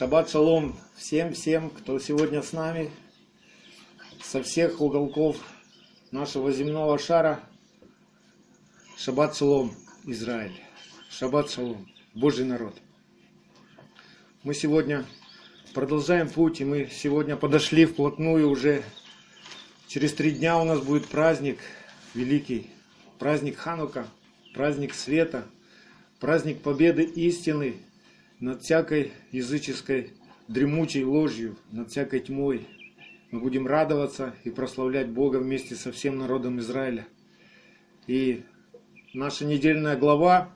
Шаббат шалом всем-всем, кто сегодня с нами, со всех уголков нашего земного шара. Шаббат шалом, Израиль. Шаббат шалом, Божий народ. Мы сегодня продолжаем путь, и мы сегодня подошли вплотную уже. Через три дня у нас будет праздник великий, праздник Ханука, праздник света, праздник победы истины – над всякой языческой дремучей ложью, над всякой тьмой. Мы будем радоваться и прославлять Бога вместе со всем народом Израиля. И наша недельная глава,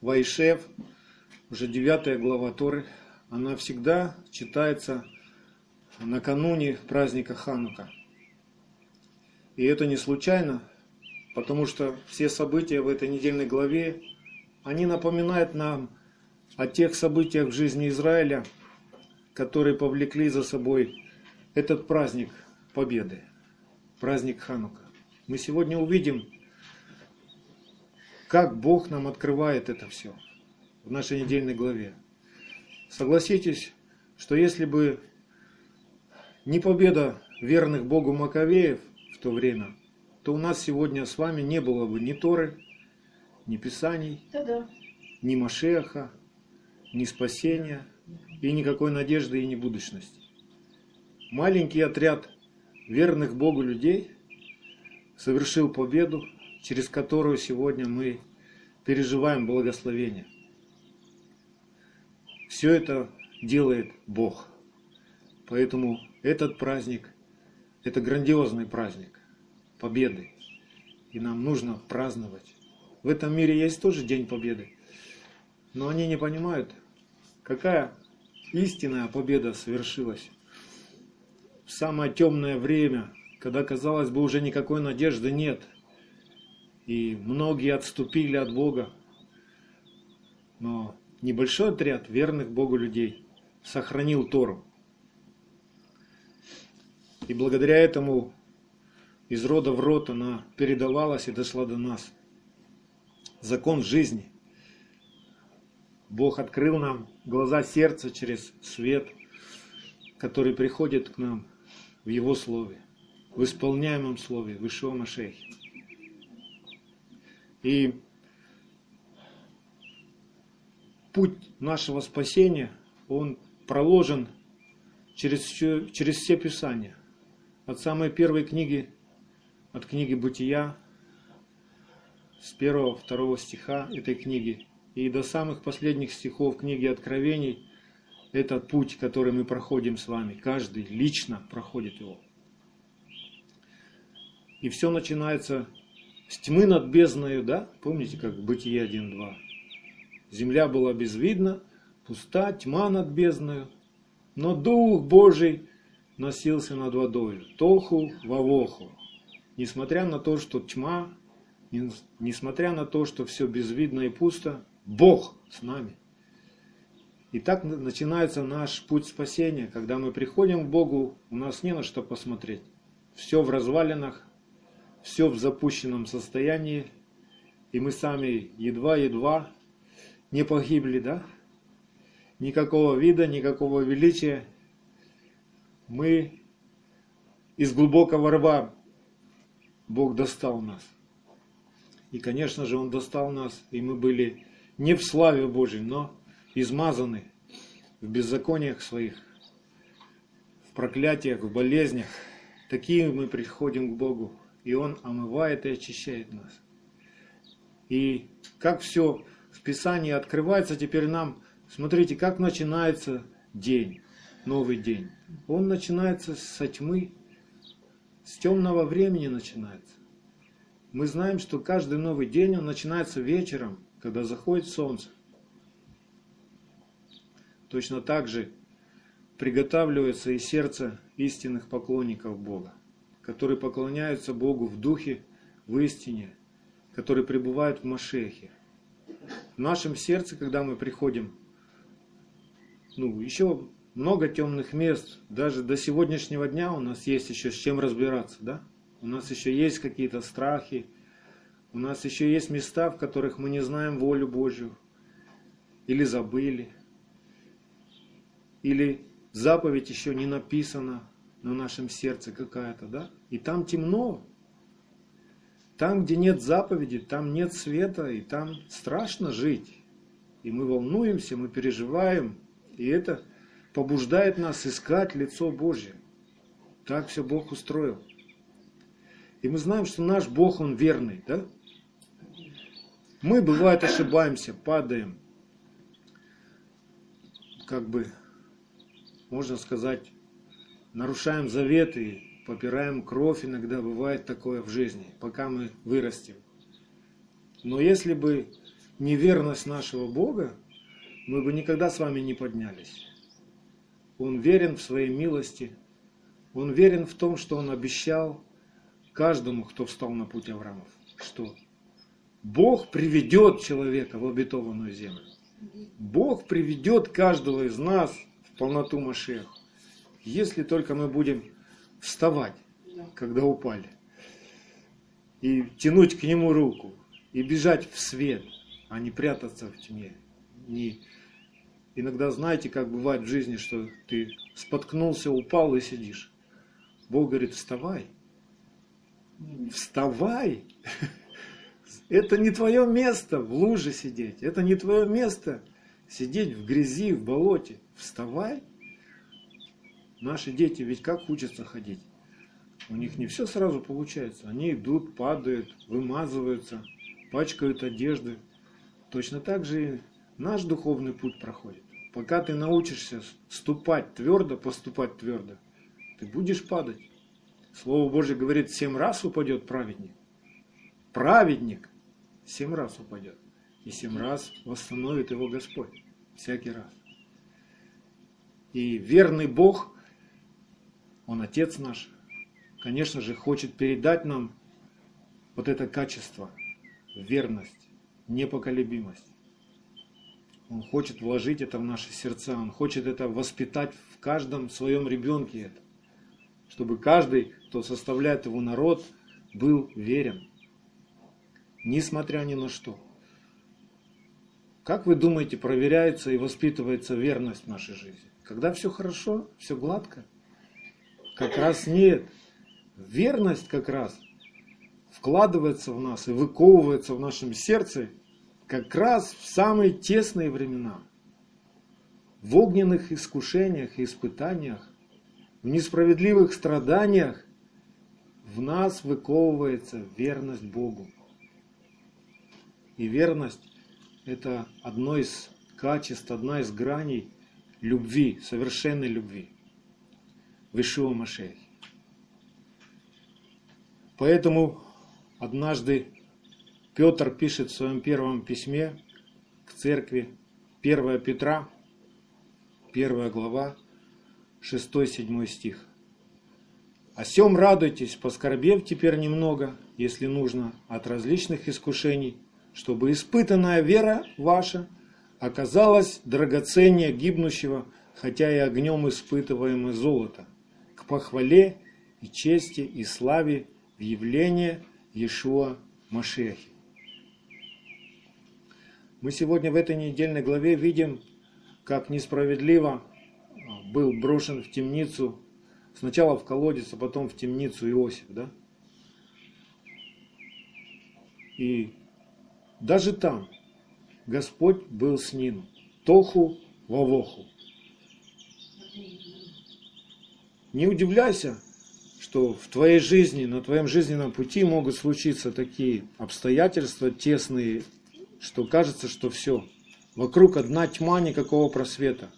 Вайшев, уже девятая глава Торы, она всегда читается накануне праздника Ханука. И это не случайно, потому что все события в этой недельной главе, они напоминают нам о тех событиях в жизни Израиля, которые повлекли за собой этот праздник Победы, праздник Ханука. Мы сегодня увидим, как Бог нам открывает это все в нашей недельной главе. Согласитесь, что если бы не победа верных Богу Маковеев в то время, то у нас сегодня с вами не было бы ни Торы, ни Писаний, Да-да. ни Машеха, ни спасения, и никакой надежды и ни будущности. Маленький отряд верных Богу людей совершил победу, через которую сегодня мы переживаем благословение. Все это делает Бог. Поэтому этот праздник – это грандиозный праздник победы. И нам нужно праздновать. В этом мире есть тоже День Победы. Но они не понимают, какая истинная победа совершилась. В самое темное время, когда, казалось бы, уже никакой надежды нет, и многие отступили от Бога, но небольшой отряд верных Богу людей сохранил Тору. И благодаря этому из рода в род она передавалась и дошла до нас. Закон жизни. Бог открыл нам глаза сердца через свет, который приходит к нам в Его Слове, в исполняемом Слове, в Ишуа. И путь нашего спасения, он проложен через, через все Писания. От самой первой книги, от книги Бытия, с первого-второго стиха этой книги, и до самых последних стихов книги Откровений этот путь, который мы проходим с вами. Каждый лично проходит его. И все начинается с тьмы над бездною, да? Помните, как Бытие 1.2? Земля была безвидна, пуста, тьма над бездною, но Дух Божий носился над водой, тоху вавоху. Несмотря на то, что тьма, несмотря на то, что все безвидно и пусто, Бог с нами. И так начинается наш путь спасения, когда мы приходим к Богу, у нас не на что посмотреть. Все в развалинах, все в запущенном состоянии, и мы сами едва-едва не погибли, да? Никакого вида, никакого величия. Мы из глубокого рва Бог достал нас. И, конечно же, Он достал нас, и мы были не в славе Божьей, но измазаны в беззакониях своих, в проклятиях, в болезнях. Такие мы приходим к Богу, и Он омывает и очищает нас. И как все в Писании открывается теперь нам, смотрите, как начинается день, новый день. Он начинается со тьмы, с темного времени начинается. Мы знаем, что каждый новый день, он начинается вечером – когда заходит солнце, точно так же приготавливается и сердце истинных поклонников Бога, которые поклоняются Богу в духе, в истине, которые пребывают в Машехе. В нашем сердце, когда мы приходим, ну, еще много темных мест, даже до сегодняшнего дня у нас есть еще с чем разбираться, да? У нас еще есть какие-то страхи, у нас еще есть места, в которых мы не знаем волю Божью или забыли. или заповедь еще не написана на нашем сердце какая-то, да? И там темно. Там, где нет заповеди, там нет света, и там страшно жить. И мы волнуемся, мы переживаем, и это побуждает нас искать лицо Божье. Так все Бог устроил. И мы знаем, что наш Бог, Он верный, да? Мы, бывает, ошибаемся, падаем. Как бы, можно сказать, нарушаем заветы, попираем кровь, иногда бывает такое в жизни, пока мы вырастем. Но если бы неверность нашего Бога, мы бы никогда с вами не поднялись. Он верен в своей милости, он верен в том, что он обещал каждому, кто встал на путь Авраамов, что Бог приведет человека в обетованную землю. Бог приведет каждого из нас в полноту Машеха, если только мы будем вставать, когда упали, и тянуть к Нему руку, и бежать в свет, а не прятаться в тьме. Не... Иногда знаете, как бывает в жизни, что ты споткнулся, упал и сидишь. Бог говорит, вставай. Вставай. Это не твое место в луже сидеть. Это не твое место сидеть в грязи, в болоте. Вставай. Наши дети ведь как учатся ходить? У них не все сразу получается. Они идут, падают, вымазываются, пачкают одежды. Точно так же и наш духовный путь проходит. Пока ты научишься ступать твердо, поступать твердо, ты будешь падать. Слово Божье говорит, семь раз упадет праведник. Праведник семь раз упадет. И семь раз восстановит его Господь. Всякий раз. И верный Бог, Он Отец наш, конечно же, хочет передать нам вот это качество, верность, непоколебимость. Он хочет вложить это в наши сердца, Он хочет это воспитать в каждом своем ребенке это. Чтобы каждый, кто составляет его народ, был верен. Несмотря ни на что. Как вы думаете, проверяется и воспитывается верность в нашей жизни? Когда все хорошо, все гладко? Как раз нет. Верность как раз вкладывается в нас и выковывается в нашем сердце как раз в самые тесные времена, в огненных искушениях и испытаниях, в несправедливых страданиях в нас выковывается верность Богу. И верность – это одно из качеств, одна из граней любви, совершенной любви в Ишуа Машехе. Поэтому однажды Петр пишет в своем первом письме к церкви 1 Петра, 1 глава, 6-7 стих. «О сем радуйтесь, поскорбев теперь немного, если нужно, от различных искушений, чтобы испытанная вера ваша оказалась драгоценнее гибнущего, хотя и огнем испытываемое золото, к похвале и чести и славе в явление Иешуа Машехи. Мы сегодня в этой недельной главе видим, как несправедливо был брошен в темницу, сначала в колодец, а потом в темницу Иосиф, да? И даже там Господь был с ним. Тоху вавоху. Не удивляйся, что в твоей жизни, на твоем жизненном пути могут случиться такие обстоятельства тесные, что кажется, что все. Вокруг одна тьма, никакого просвета.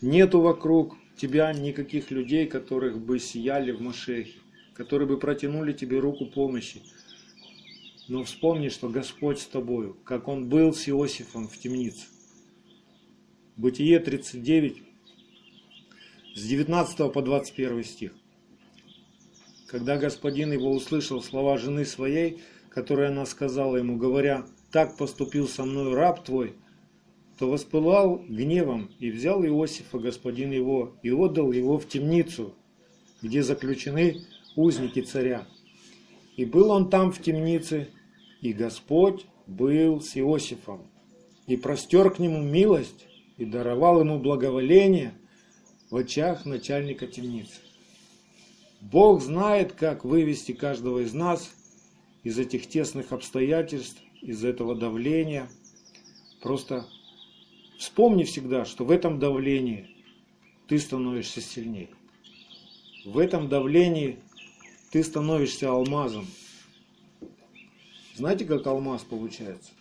Нету вокруг тебя никаких людей, которых бы сияли в Машехе, которые бы протянули тебе руку помощи. Но вспомни, что Господь с тобою, как Он был с Иосифом в темнице. Бытие 39, с 19 по 21 стих. Когда господин его услышал слова жены своей, которые она сказала ему, говоря, «Так поступил со мной раб твой», то воспылал гневом и взял Иосифа, господин его, и отдал его в темницу, где заключены узники царя. И был он там в темнице, и Господь был с Иосифом, и простер к нему милость, и даровал ему благоволение в очах начальника темницы. Бог знает, как вывести каждого из нас из этих тесных обстоятельств, из этого давления. Просто вспомни всегда, что в этом давлении ты становишься сильнее. В этом давлении ты становишься алмазом. Знаете, как алмаз получается?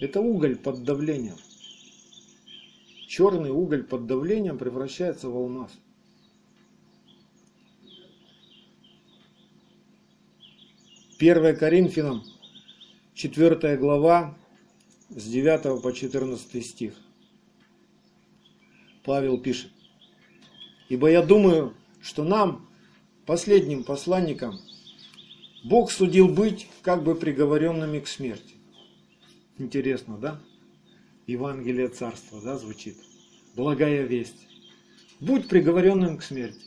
Это уголь под давлением. Черный уголь под давлением превращается в алмаз. Первая Коринфянам, 4 глава, с 9 по 14 стих. Павел пишет. Ибо я думаю, что нам, последним посланникам, Бог судил быть как бы приговоренными к смерти. Интересно, да? Евангелие Царства, да, звучит? Благая весть. Будь приговоренным к смерти.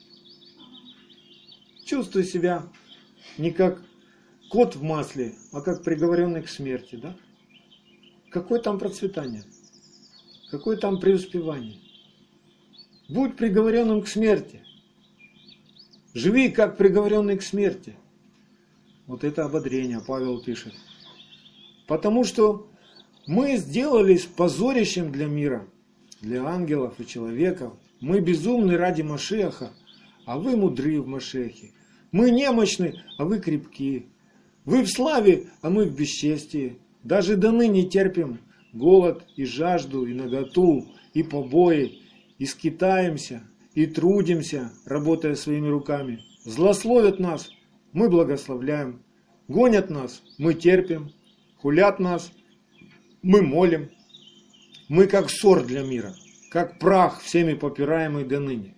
Чувствуй себя не как кот в масле, а как приговоренный к смерти, да? Какое там процветание? Какое там преуспевание? Будь приговоренным к смерти. Живи как приговоренный к смерти. Вот это ободрение Павел пишет. Потому что мы сделались позорищем для мира, для ангелов и человеков. Мы безумны ради Машеха, а вы мудры в Машехе. Мы немощны, а вы крепки. Вы в славе, а мы в бесчестии. Даже до ныне терпим голод и жажду, и наготу, и побои, и скитаемся, и трудимся, работая своими руками. Злословят нас, мы благословляем. Гонят нас, мы терпим. Хулят нас, мы молим. Мы как ссор для мира, как прах, всеми попираемый до ныне.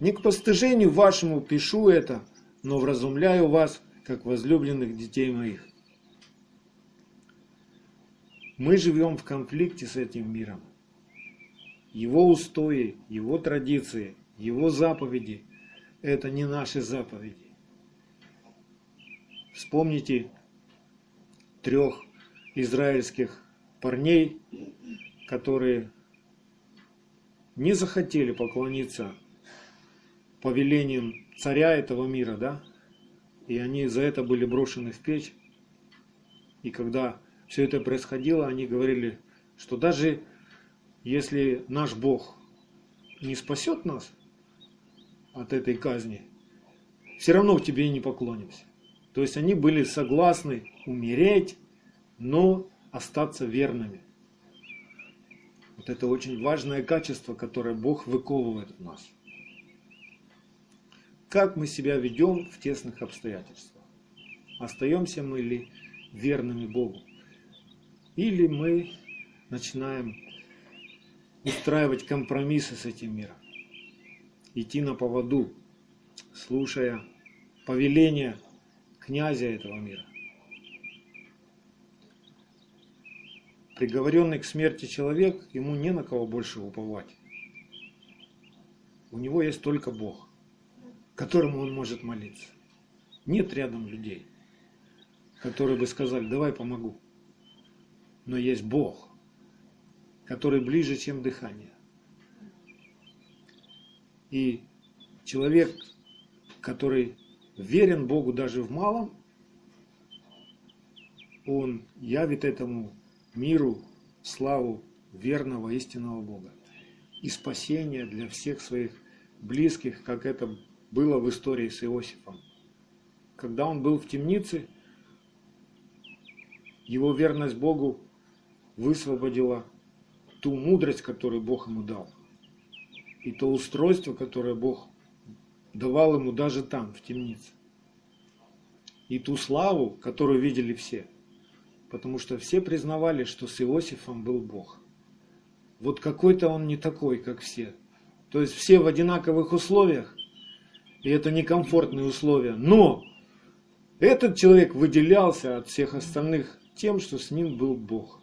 Не к постыжению вашему пишу это, но вразумляю вас, как возлюбленных детей моих. Мы живем в конфликте с этим миром. Его устои, его традиции, его заповеди – это не наши заповеди. Вспомните трех израильских парней, которые не захотели поклониться повелениям царя этого мира, да, и они за это были брошены в печь. И когда все это происходило, они говорили, что даже если наш Бог не спасет нас от этой казни, все равно тебе не поклонимся. То есть они были согласны умереть, но остаться верными. Вот это очень важное качество, которое Бог выковывает в нас как мы себя ведем в тесных обстоятельствах. Остаемся мы ли верными Богу? Или мы начинаем устраивать компромиссы с этим миром, идти на поводу, слушая повеления князя этого мира. Приговоренный к смерти человек, ему не на кого больше уповать. У него есть только Бог которому он может молиться. Нет рядом людей, которые бы сказали, давай помогу. Но есть Бог, который ближе, чем дыхание. И человек, который верен Богу даже в малом, он явит этому миру славу верного истинного Бога и спасение для всех своих близких, как это было в истории с Иосифом. Когда он был в темнице, его верность Богу высвободила ту мудрость, которую Бог ему дал. И то устройство, которое Бог давал ему даже там, в темнице. И ту славу, которую видели все. Потому что все признавали, что с Иосифом был Бог. Вот какой-то он не такой, как все. То есть все в одинаковых условиях, и это некомфортные условия. Но этот человек выделялся от всех остальных тем, что с ним был Бог.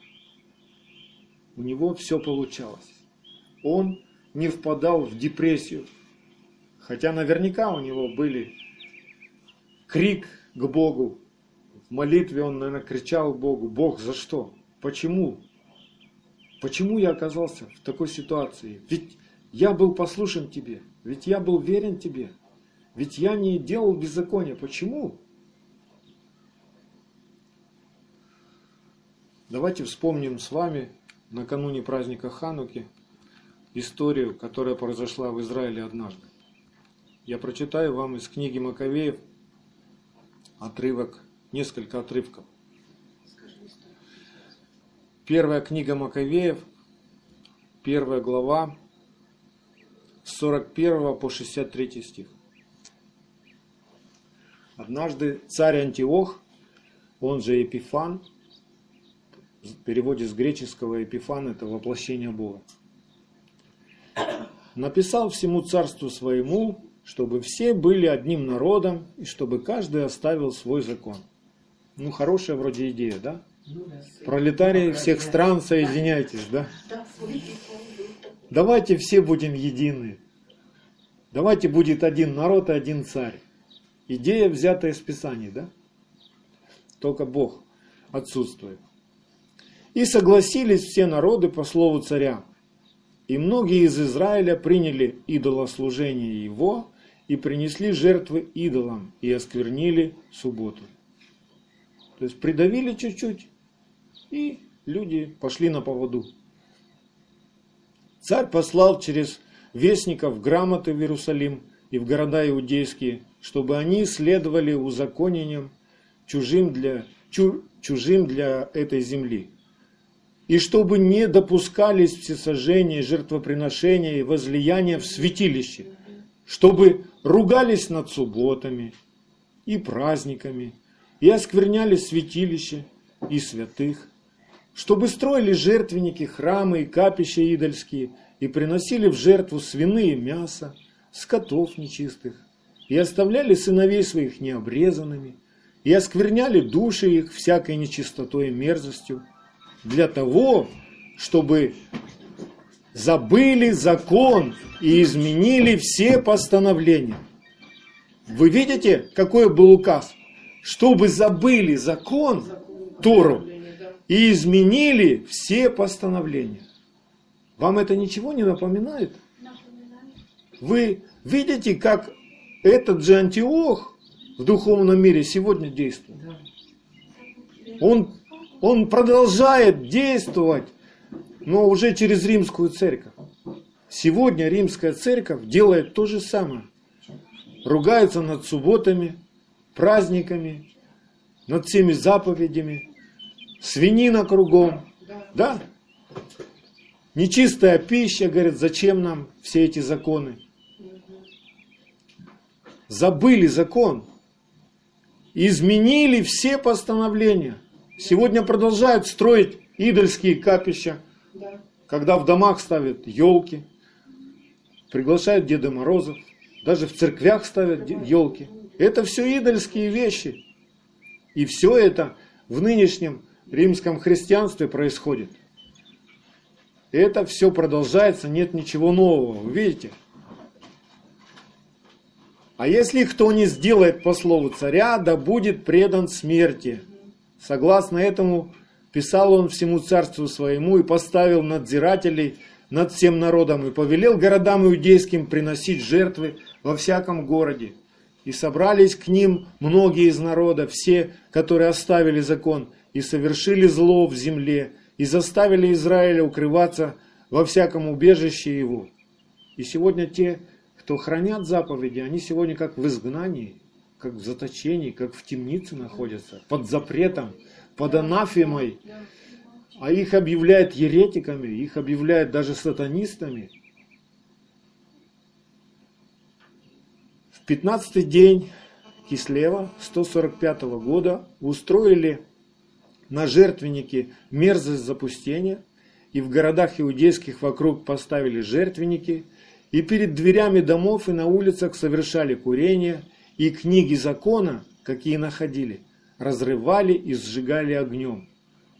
У него все получалось. Он не впадал в депрессию. Хотя наверняка у него были крик к Богу. В молитве он, наверное, кричал Богу, Бог, за что? Почему? Почему я оказался в такой ситуации? Ведь я был послушен тебе, ведь я был верен тебе, ведь я не делал беззакония. Почему? Давайте вспомним с вами накануне праздника Хануки историю, которая произошла в Израиле однажды. Я прочитаю вам из книги Маковеев отрывок, несколько отрывков. Первая книга Маковеев, первая глава, с 41 по 63 стих. Однажды царь Антиох, он же Епифан, в переводе с греческого Епифан это воплощение Бога, написал всему царству своему, чтобы все были одним народом и чтобы каждый оставил свой закон. Ну, хорошая вроде идея, да? Пролетарии всех стран, соединяйтесь, да? Давайте все будем едины. Давайте будет один народ и один царь. Идея взята из Писаний, да? Только Бог отсутствует. И согласились все народы по слову царя. И многие из Израиля приняли идолослужение его и принесли жертвы идолам и осквернили субботу. То есть придавили чуть-чуть, и люди пошли на поводу. Царь послал через вестников грамоты в Иерусалим и в города иудейские, чтобы они следовали узаконениям чужим для, чу, чужим для этой земли. И чтобы не допускались всесожжения, жертвоприношения и возлияния в святилище, чтобы ругались над субботами и праздниками, и оскверняли святилище и святых, чтобы строили жертвенники, храмы и капища идольские, и приносили в жертву свиные мясо, скотов нечистых, и оставляли сыновей своих необрезанными, и оскверняли души их всякой нечистотой и мерзостью, для того, чтобы забыли закон и изменили все постановления. Вы видите, какой был указ? Чтобы забыли закон, Тору, и изменили все постановления. Вам это ничего не напоминает? Вы видите, как этот же Антиох в духовном мире сегодня действует? Он, он продолжает действовать, но уже через римскую церковь. Сегодня римская церковь делает то же самое. Ругается над субботами, праздниками, над всеми заповедями, свинина кругом, да? Нечистая пища, говорит, зачем нам все эти законы? Забыли закон, изменили все постановления. Сегодня продолжают строить идольские капища, когда в домах ставят елки, приглашают Деда Морозов, даже в церквях ставят елки. Это все идольские вещи. И все это в нынешнем римском христианстве происходит. Это все продолжается, нет ничего нового, вы видите? А если кто не сделает по слову царя, да будет предан смерти. Согласно этому писал он всему царству своему и поставил надзирателей над всем народом и повелел городам иудейским приносить жертвы во всяком городе. И собрались к ним многие из народа, все, которые оставили закон, и совершили зло в земле, и заставили Израиля укрываться во всяком убежище его. И сегодня те, кто хранят заповеди, они сегодня как в изгнании, как в заточении, как в темнице находятся, под запретом, под анафемой. А их объявляют еретиками, их объявляют даже сатанистами. В 15 день Кислева 145 года устроили на жертвеннике мерзость запустения, и в городах иудейских вокруг поставили жертвенники, и перед дверями домов и на улицах совершали курение, и книги закона, какие находили, разрывали и сжигали огнем.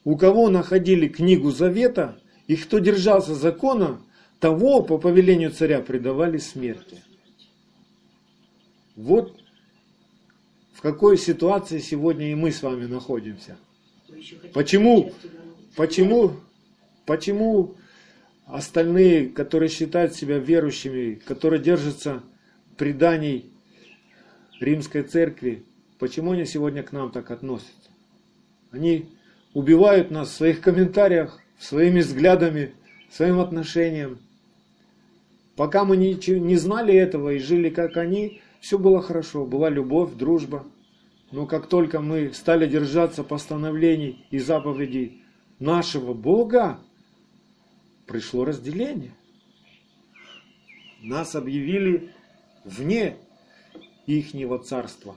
У кого находили книгу завета, и кто держался закона, того по повелению царя предавали смерти. Вот в какой ситуации сегодня и мы с вами находимся. Почему, почему Почему остальные, которые считают себя верующими, которые держатся преданий римской церкви, почему они сегодня к нам так относятся? Они убивают нас в своих комментариях, своими взглядами, своим отношением. Пока мы не, знали этого и жили как они, все было хорошо, была любовь, дружба. Но как только мы стали держаться постановлений и заповедей нашего Бога, пришло разделение. Нас объявили вне ихнего царства.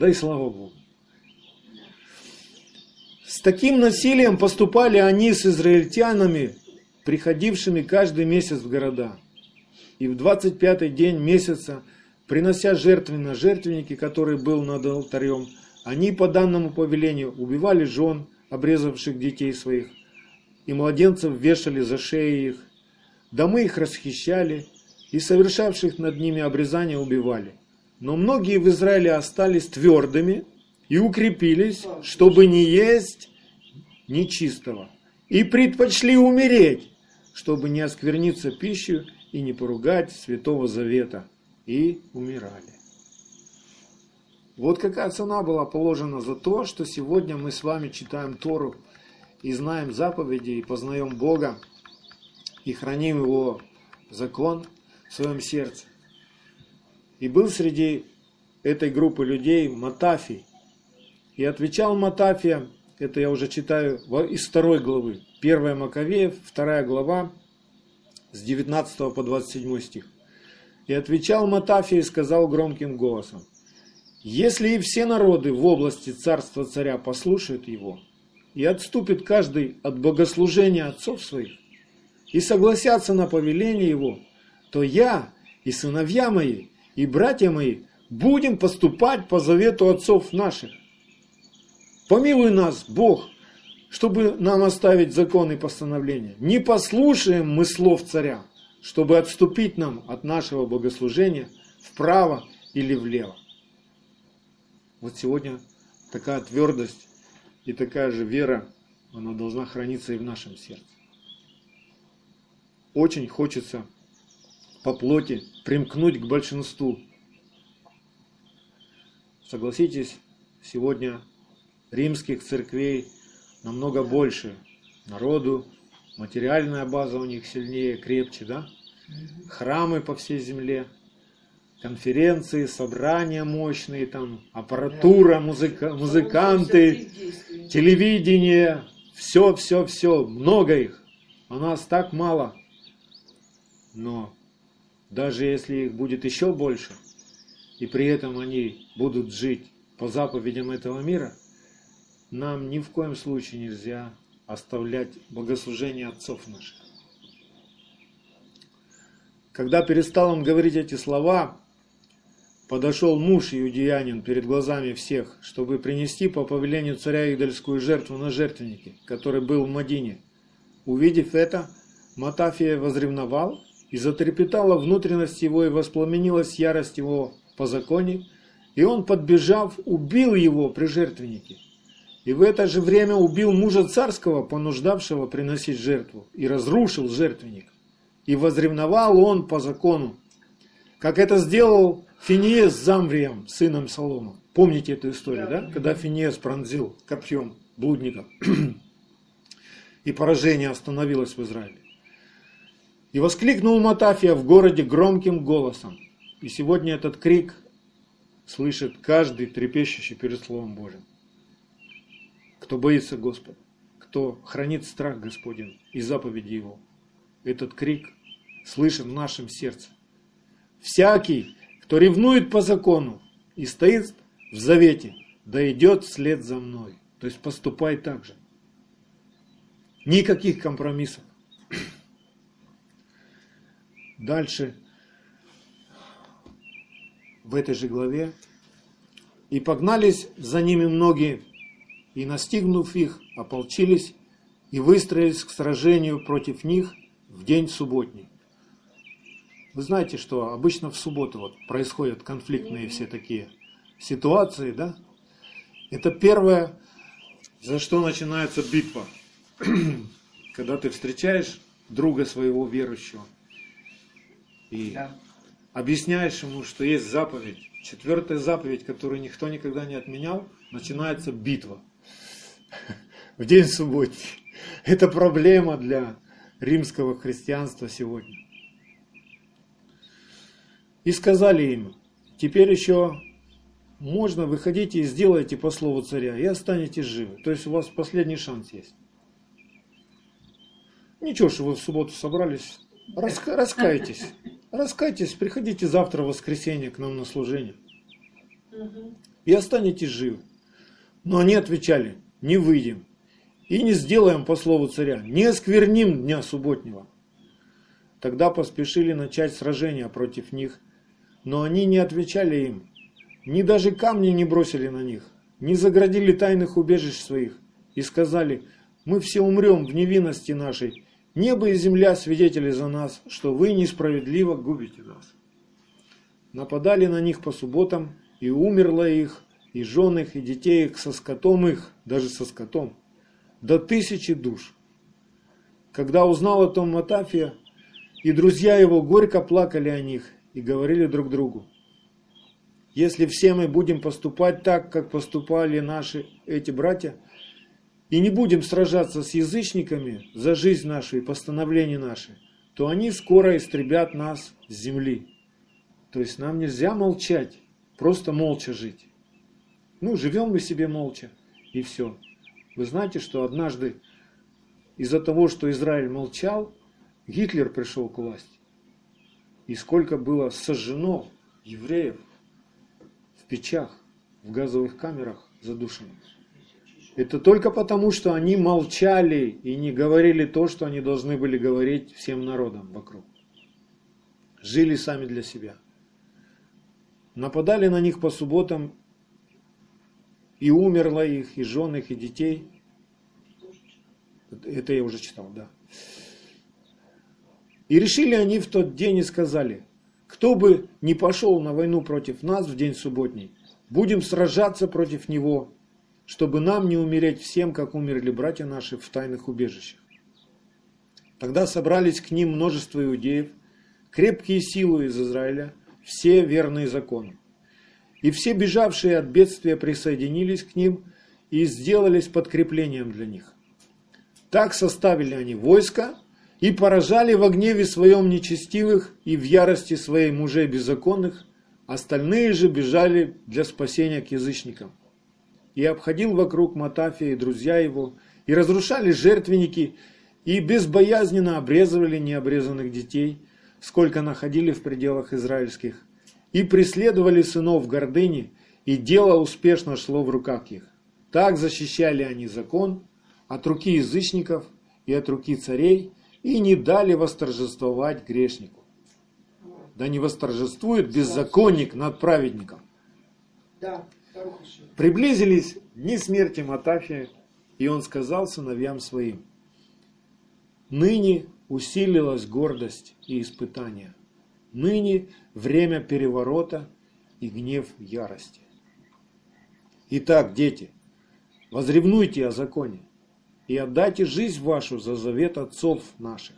Да и слава Богу. С таким насилием поступали они с израильтянами, приходившими каждый месяц в города. И в 25-й день месяца, принося жертвы на жертвенники, который был над алтарем, они по данному повелению убивали жен, обрезавших детей своих, и младенцев вешали за шеи их, домы их расхищали, и совершавших над ними обрезание убивали. Но многие в Израиле остались твердыми и укрепились, чтобы не есть нечистого, и предпочли умереть, чтобы не оскверниться пищей и не поругать Святого Завета, и умирали. Вот какая цена была положена за то, что сегодня мы с вами читаем Тору и знаем заповеди, и познаем Бога, и храним Его закон в своем сердце. И был среди этой группы людей Матафий. И отвечал Матафия, это я уже читаю из второй главы, 1 Маковеев, вторая глава, с 19 по 27 стих. И отвечал Матафия и сказал громким голосом, если и все народы в области царства царя послушают его, и отступит каждый от богослужения отцов своих, и согласятся на повеление его, то я и сыновья мои, и братья мои будем поступать по завету отцов наших. Помилуй нас, Бог, чтобы нам оставить законы и постановления. Не послушаем мы слов царя, чтобы отступить нам от нашего богослужения вправо или влево. Вот сегодня такая твердость и такая же вера, она должна храниться и в нашем сердце. Очень хочется по плоти примкнуть к большинству. Согласитесь, сегодня римских церквей намного больше. Народу, материальная база у них сильнее, крепче, да? Храмы по всей земле – конференции, собрания мощные, там аппаратура, музыка, музыканты, телевидение, все, все, все, много их. У нас так мало. Но даже если их будет еще больше, и при этом они будут жить по заповедям этого мира, нам ни в коем случае нельзя оставлять богослужение отцов наших. Когда перестал он говорить эти слова, подошел муж иудеянин перед глазами всех, чтобы принести по повелению царя идольскую жертву на жертвеннике, который был в Мадине. Увидев это, Матафия возревновал, и затрепетала внутренность его, и воспламенилась ярость его по законе, и он, подбежав, убил его при жертвеннике. И в это же время убил мужа царского, понуждавшего приносить жертву, и разрушил жертвенник. И возревновал он по закону, как это сделал Финиес с Замврием, сыном Солома. Помните эту историю, да? да? Когда Финиес пронзил копьем блудников. И поражение остановилось в Израиле. И воскликнул Матафия в городе громким голосом. И сегодня этот крик слышит каждый трепещущий перед Словом Божьим. Кто боится Господа, кто хранит страх Господень и заповеди Его. Этот крик слышен в нашем сердце. Всякий, кто ревнует по закону и стоит в завете, да идет вслед за мной. То есть поступай так же. Никаких компромиссов. Дальше в этой же главе. И погнались за ними многие, и настигнув их, ополчились и выстроились к сражению против них в день субботний. Вы знаете, что обычно в субботу вот происходят конфликтные все такие ситуации, да? Это первое, за что начинается битва. когда ты встречаешь друга своего верующего и да. объясняешь ему, что есть заповедь, четвертая заповедь, которую никто никогда не отменял, начинается битва в день субботний. Это проблема для римского христианства сегодня. И сказали им, теперь еще можно, выходите и сделайте по слову царя, и останетесь живы. То есть у вас последний шанс есть. Ничего, что вы в субботу собрались, раска раскайтесь. Раскайтесь, приходите завтра в воскресенье к нам на служение. И останетесь живы. Но они отвечали, не выйдем. И не сделаем по слову царя, не оскверним дня субботнего. Тогда поспешили начать сражение против них, но они не отвечали им, ни даже камни не бросили на них, не заградили тайных убежищ своих и сказали, мы все умрем в невинности нашей, небо и земля свидетели за нас, что вы несправедливо губите нас. Нападали на них по субботам, и умерло их, и жен их, и детей их, со скотом их, даже со скотом, до тысячи душ. Когда узнал о том Матафия, и друзья его горько плакали о них и говорили друг другу, если все мы будем поступать так, как поступали наши эти братья, и не будем сражаться с язычниками за жизнь нашу и постановления наши, то они скоро истребят нас с земли. То есть нам нельзя молчать, просто молча жить. Ну, живем мы себе молча, и все. Вы знаете, что однажды из-за того, что Израиль молчал, Гитлер пришел к власти. И сколько было сожжено евреев – печах, в газовых камерах задушенных. Это только потому, что они молчали и не говорили то, что они должны были говорить всем народам вокруг. Жили сами для себя. Нападали на них по субботам, и умерло их, и жен их, и детей. Это я уже читал, да. И решили они в тот день и сказали, кто бы не пошел на войну против нас в день субботний, будем сражаться против него, чтобы нам не умереть всем, как умерли братья наши в тайных убежищах. Тогда собрались к ним множество иудеев, крепкие силы из Израиля, все верные закону. И все бежавшие от бедствия присоединились к ним и сделались подкреплением для них. Так составили они войско и поражали в гневе своем нечестивых и в ярости своей мужей беззаконных, остальные же бежали для спасения к язычникам. И обходил вокруг Матафия и друзья его, и разрушали жертвенники, и безбоязненно обрезывали необрезанных детей, сколько находили в пределах израильских, и преследовали сынов гордыни, и дело успешно шло в руках их. Так защищали они закон от руки язычников и от руки царей, и не дали восторжествовать грешнику. Да не восторжествует беззаконник над праведником. Приблизились дни смерти Матафия, и он сказал сыновьям своим, «Ныне усилилась гордость и испытание, ныне время переворота и гнев ярости. Итак, дети, возревнуйте о законе, и отдайте жизнь вашу за завет отцов наших.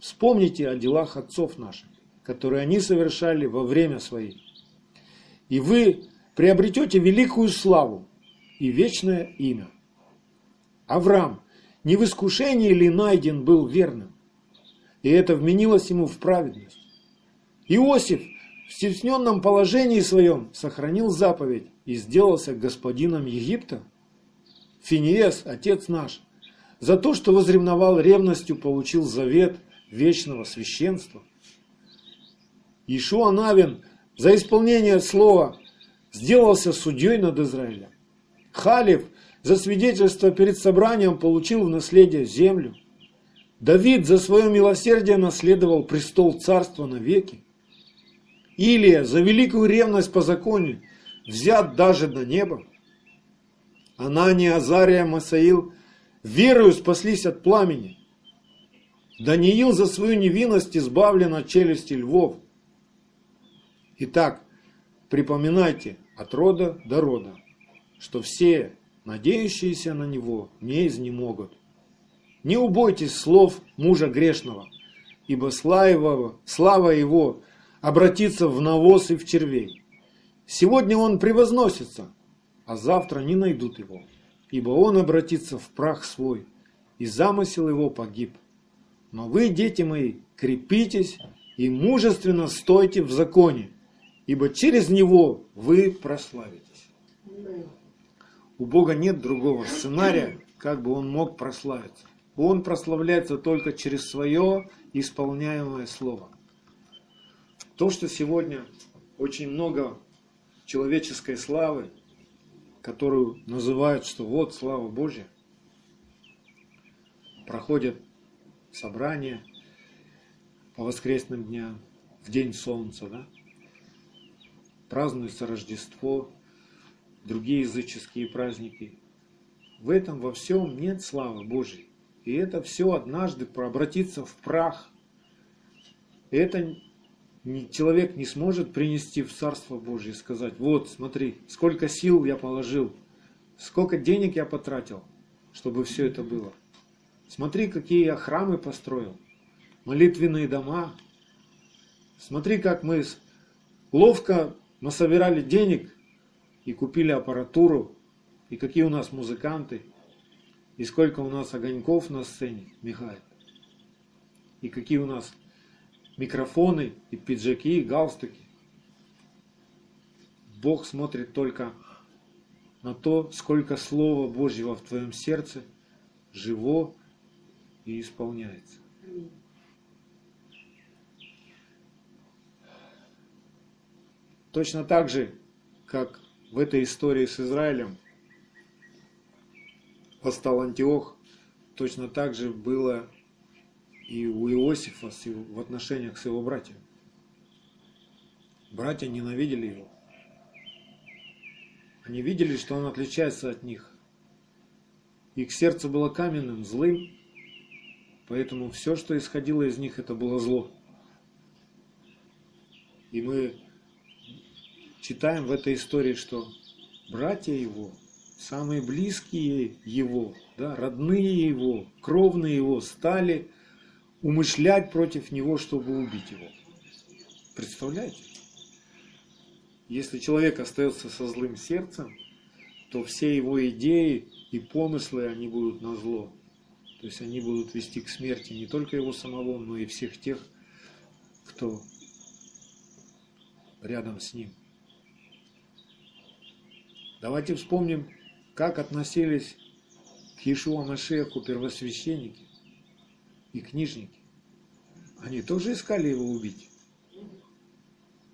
Вспомните о делах отцов наших, которые они совершали во время своей. И вы приобретете великую славу и вечное имя. Авраам не в искушении ли найден был верным, и это вменилось ему в праведность. Иосиф в стесненном положении своем сохранил заповедь и сделался господином Египта. Финиес, отец наш, за то, что возревновал ревностью, получил завет вечного священства. Ишуа Навин за исполнение слова сделался судьей над Израилем. Халев за свидетельство перед собранием получил в наследие землю. Давид за свое милосердие наследовал престол царства навеки. Илия за великую ревность по закону взят даже на небо. Анания, Азария, Масаил верою спаслись от пламени. Даниил за свою невинность избавлен от челюсти львов. Итак, припоминайте от рода до рода, что все, надеющиеся на него, не изнемогут. Не убойтесь слов мужа грешного, ибо слава слава его обратится в навоз и в червей. Сегодня он превозносится, а завтра не найдут его, ибо он обратится в прах свой, и замысел его погиб. Но вы, дети мои, крепитесь и мужественно стойте в законе, ибо через него вы прославитесь. У Бога нет другого сценария, как бы он мог прославиться. Он прославляется только через свое исполняемое слово. То, что сегодня очень много человеческой славы, которую называют, что вот слава Божья, проходят собрания по воскресным дням, в день солнца, да? Празднуется Рождество, другие языческие праздники. В этом во всем нет славы Божьей. И это все однажды обратится в прах. И это человек не сможет принести в Царство Божье и сказать, вот, смотри, сколько сил я положил, сколько денег я потратил, чтобы все это было. Смотри, какие я храмы построил, молитвенные дома. Смотри, как мы ловко насобирали денег и купили аппаратуру, и какие у нас музыканты, и сколько у нас огоньков на сцене мигает, и какие у нас микрофоны, и пиджаки, и галстуки. Бог смотрит только на то, сколько Слова Божьего в твоем сердце живо и исполняется. Точно так же, как в этой истории с Израилем восстал Антиох, точно так же было и у Иосифа в отношениях с его братьями. Братья ненавидели его. Они видели, что он отличается от них. Их сердце было каменным, злым, поэтому все, что исходило из них, это было зло. И мы читаем в этой истории, что братья его, самые близкие его, да, родные его, кровные его, стали умышлять против него, чтобы убить его. Представляете? Если человек остается со злым сердцем, то все его идеи и помыслы, они будут на зло. То есть они будут вести к смерти не только его самого, но и всех тех, кто рядом с ним. Давайте вспомним, как относились к Иешуа Машеху первосвященники и книжники. Они тоже искали его убить.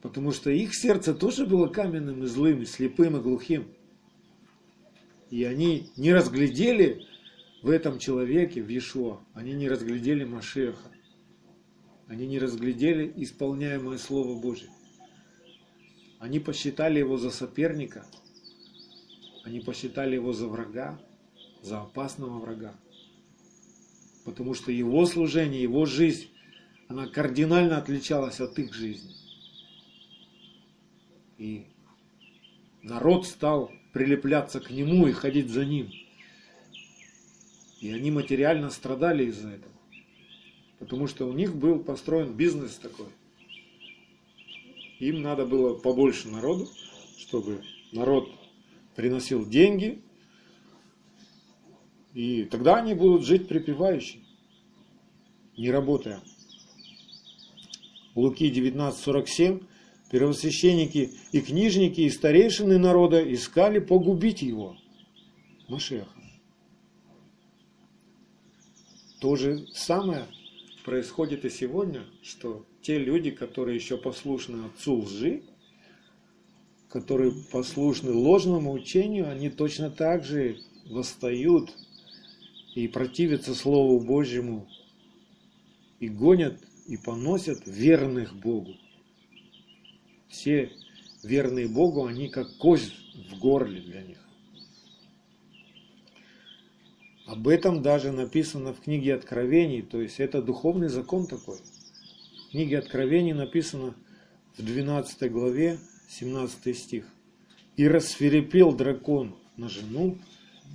Потому что их сердце тоже было каменным и злым, и слепым, и глухим. И они не разглядели в этом человеке, в Иешуа, они не разглядели Машеха. Они не разглядели исполняемое Слово Божие. Они посчитали его за соперника, они посчитали его за врага, за опасного врага потому что его служение, его жизнь, она кардинально отличалась от их жизни. И народ стал прилепляться к нему и ходить за ним. И они материально страдали из-за этого. Потому что у них был построен бизнес такой. Им надо было побольше народу, чтобы народ приносил деньги, и тогда они будут жить припевающим, не работая. Луки 19.47 первосвященники и книжники и старейшины народа искали погубить его, Машеха. То же самое происходит и сегодня, что те люди, которые еще послушны отцу лжи, которые послушны ложному учению, они точно так же восстают и противятся Слову Божьему, и гонят, и поносят верных Богу. Все верные Богу, они как кость в горле для них. Об этом даже написано в книге Откровений, то есть это духовный закон такой. В книге Откровений написано в 12 главе, 17 стих. «И рассверепел дракон на жену,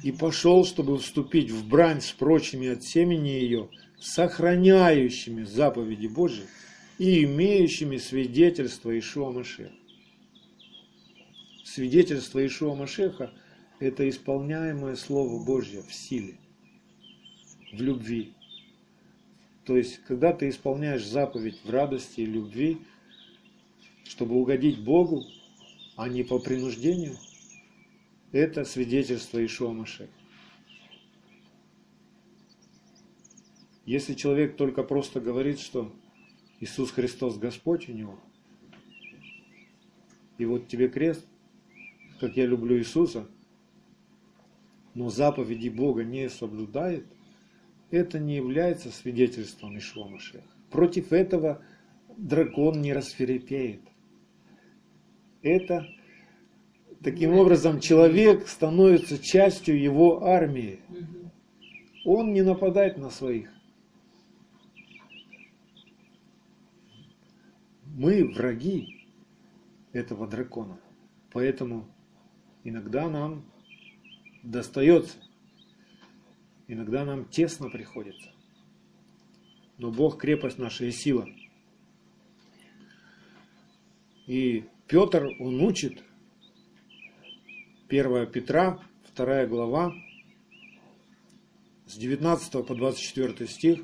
и пошел, чтобы вступить в брань с прочими от семени ее, сохраняющими заповеди Божьи и имеющими свидетельство Ишуа Машеха. Свидетельство Ишуа Машеха – это исполняемое Слово Божье в силе, в любви. То есть, когда ты исполняешь заповедь в радости и любви, чтобы угодить Богу, а не по принуждению, это свидетельство Ишуа Машеха. Если человек только просто говорит, что Иисус Христос Господь у него, и вот тебе крест, как я люблю Иисуса, но заповеди Бога не соблюдает, это не является свидетельством Ишуа Машеха. Против этого дракон не расферепеет. Это таким образом человек становится частью его армии. Он не нападает на своих. Мы враги этого дракона. Поэтому иногда нам достается, иногда нам тесно приходится. Но Бог крепость наша и сила. И Петр, он учит, 1 Петра, 2 глава, с 19 по 24 стих,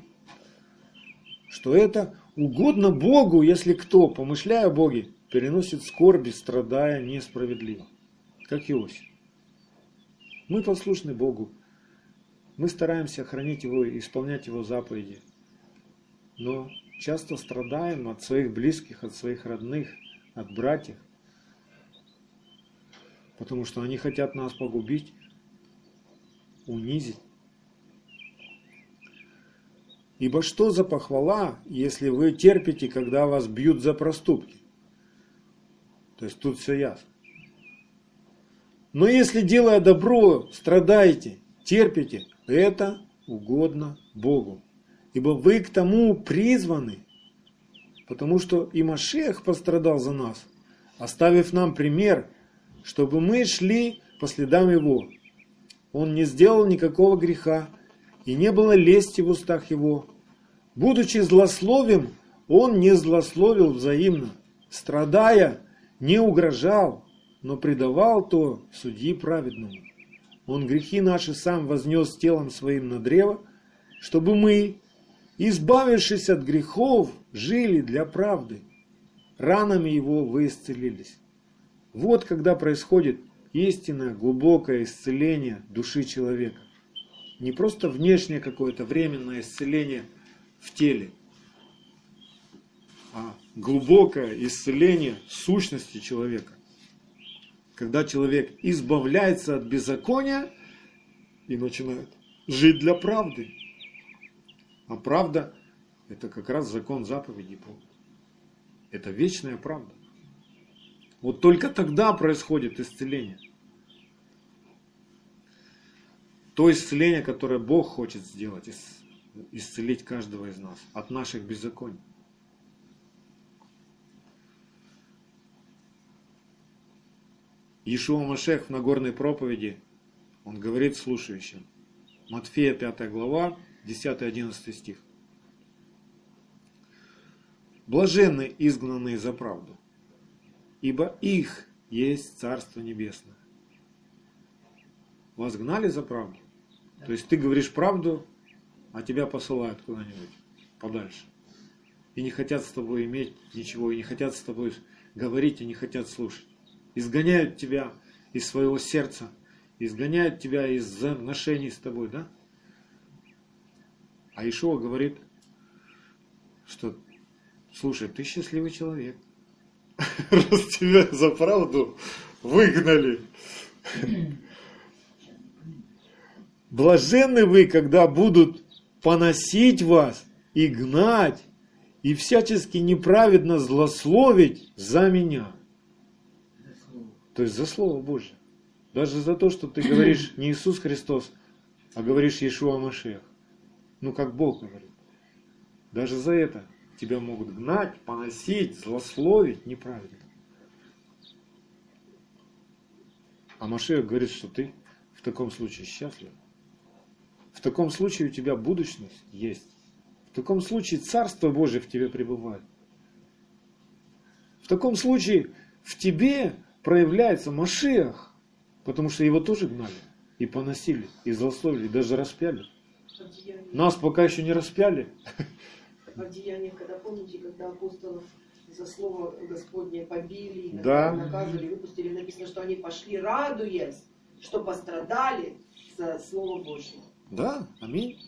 что это угодно Богу, если кто, помышляя о Боге, переносит скорби, страдая несправедливо, как Иосиф. Мы послушны Богу, мы стараемся хранить Его и исполнять Его заповеди, но часто страдаем от своих близких, от своих родных, от братьев, потому что они хотят нас погубить, унизить. Ибо что за похвала, если вы терпите, когда вас бьют за проступки? То есть тут все ясно. Но если делая добро, страдаете, терпите, это угодно Богу. Ибо вы к тому призваны, потому что и Машех пострадал за нас, оставив нам пример, чтобы мы шли по следам его. Он не сделал никакого греха, и не было лести в устах его. Будучи злословим, он не злословил взаимно. Страдая, не угрожал, но предавал то судьи праведному. Он грехи наши сам вознес телом своим на древо, чтобы мы, избавившись от грехов, жили для правды. Ранами его вы исцелились. Вот когда происходит истинное глубокое исцеление души человека. Не просто внешнее какое-то временное исцеление в теле, а глубокое исцеление сущности человека. Когда человек избавляется от беззакония и начинает жить для правды. А правда – это как раз закон заповедей Бога. Это вечная правда. Вот только тогда происходит исцеление. То исцеление, которое Бог хочет сделать, исцелить каждого из нас от наших беззаконий. Ишуа Машех в Нагорной проповеди, он говорит слушающим. Матфея 5 глава, 10-11 стих. Блаженны изгнанные за правду, ибо их есть Царство Небесное. Вас гнали за правду? То есть ты говоришь правду, а тебя посылают куда-нибудь подальше. И не хотят с тобой иметь ничего, и не хотят с тобой говорить, и не хотят слушать. Изгоняют тебя из своего сердца, изгоняют тебя из отношений с тобой, да? А Ишуа говорит, что, слушай, ты счастливый человек – раз тебя за правду выгнали. Блаженны вы, когда будут поносить вас и гнать, и всячески неправедно злословить за меня. То есть за Слово Божье. Даже за то, что ты говоришь не Иисус Христос, а говоришь Иешуа Машех. Ну, как Бог говорит. Даже за это тебя могут гнать, поносить, злословить неправильно. А Машех говорит, что ты в таком случае счастлив. В таком случае у тебя будущность есть. В таком случае Царство Божие в тебе пребывает. В таком случае в тебе проявляется Машиах, потому что его тоже гнали и поносили, и злословили, и даже распяли. Нас пока еще не распяли. А в деяниях, когда помните, когда апостолов за слово Господне побили, да. наказывали, выпустили, написано, что они пошли, радуясь, что пострадали за Слово Божье. Да, аминь.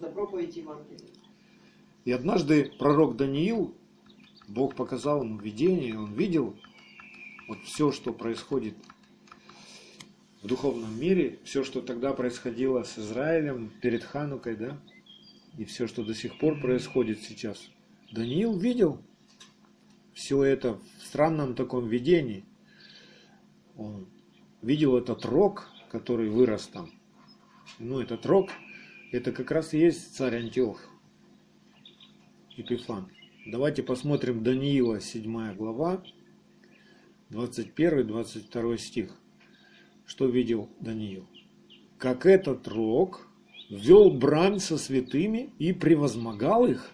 За проповедь Евангелия. И однажды пророк Даниил, Бог показал ему видение, он видел вот все, что происходит в духовном мире, все, что тогда происходило с Израилем перед Ханукой, да, и все, что до сих пор происходит сейчас. Даниил видел все это в странном таком видении. Он видел этот рог, который вырос там. Ну, этот рог, это как раз и есть царь Антиох, Епифан. Давайте посмотрим Даниила, 7 глава, 21-22 стих. Что видел Даниил? Как этот рог вел брань со святыми и превозмогал их.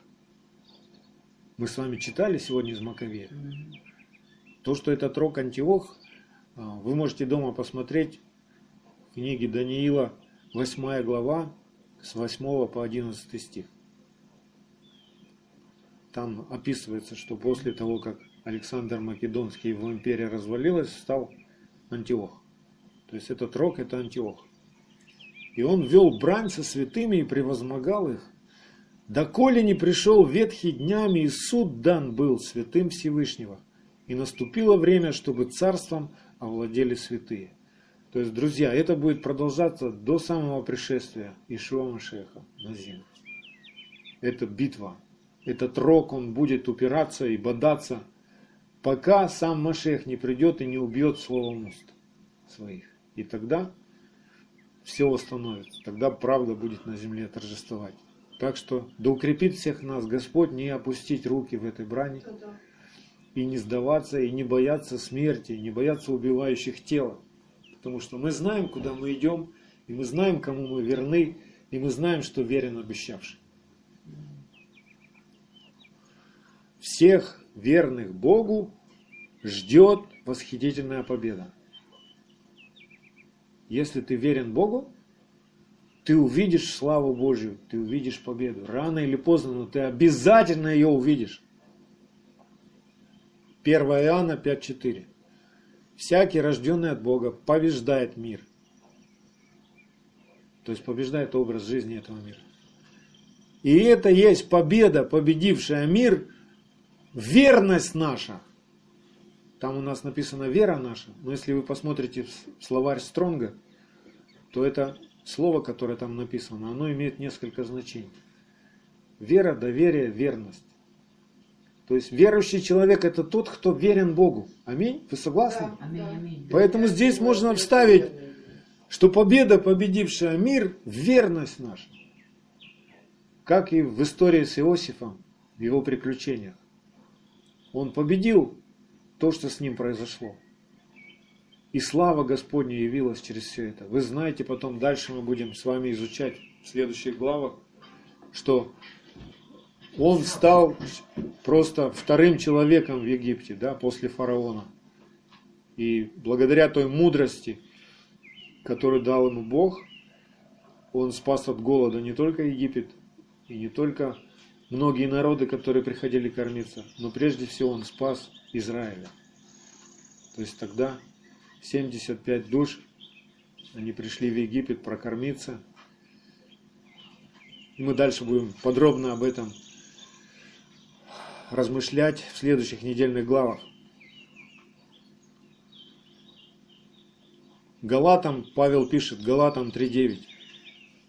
Мы с вами читали сегодня из Маковея. То, что этот рог Антиох, а, вы можете дома посмотреть в книге Даниила, 8 глава, с 8 по 11 стих. Там описывается, что после того, как Александр Македонский его империя развалилась, стал Антиох. То есть этот рок это Антиох. И он вел брань со святыми и превозмогал их. Доколе не пришел ветхий днями, и суд дан был святым Всевышнего. И наступило время, чтобы царством овладели святые. То есть, друзья, это будет продолжаться до самого пришествия Ишуа Машеха на землю. Это битва. Этот рок, он будет упираться и бодаться – пока сам Машех не придет и не убьет словом уст своих. И тогда все восстановится, тогда правда будет на земле торжествовать. Так что да укрепит всех нас Господь не опустить руки в этой брани и не сдаваться, и не бояться смерти, и не бояться убивающих тела. Потому что мы знаем, куда мы идем, и мы знаем, кому мы верны, и мы знаем, что верен обещавший. Всех верных Богу ждет восхитительная победа. Если ты верен Богу, ты увидишь славу Божью, ты увидишь победу. Рано или поздно, но ты обязательно ее увидишь. 1 Иоанна 5.4. Всякий, рожденный от Бога, побеждает мир. То есть побеждает образ жизни этого мира. И это есть победа, победившая мир, верность наша. Там у нас написано вера наша, но если вы посмотрите в словарь Стронга, то это слово, которое там написано, оно имеет несколько значений. Вера, доверие, верность. То есть верующий человек это тот, кто верен Богу. Аминь? Вы согласны? Да, аминь, аминь. Поэтому здесь можно вставить, что победа, победившая мир, верность наша. Как и в истории с Иосифом, в его приключениях. Он победил то, что с ним произошло. И слава Господня явилась через все это. Вы знаете, потом дальше мы будем с вами изучать в следующих главах, что он стал просто вторым человеком в Египте, да, после фараона. И благодаря той мудрости, которую дал ему Бог, он спас от голода не только Египет, и не только многие народы, которые приходили кормиться, но прежде всего он спас Израиля. То есть тогда 75 душ, они пришли в Египет прокормиться. И мы дальше будем подробно об этом размышлять в следующих недельных главах. Галатам, Павел пишет, Галатам 3.9.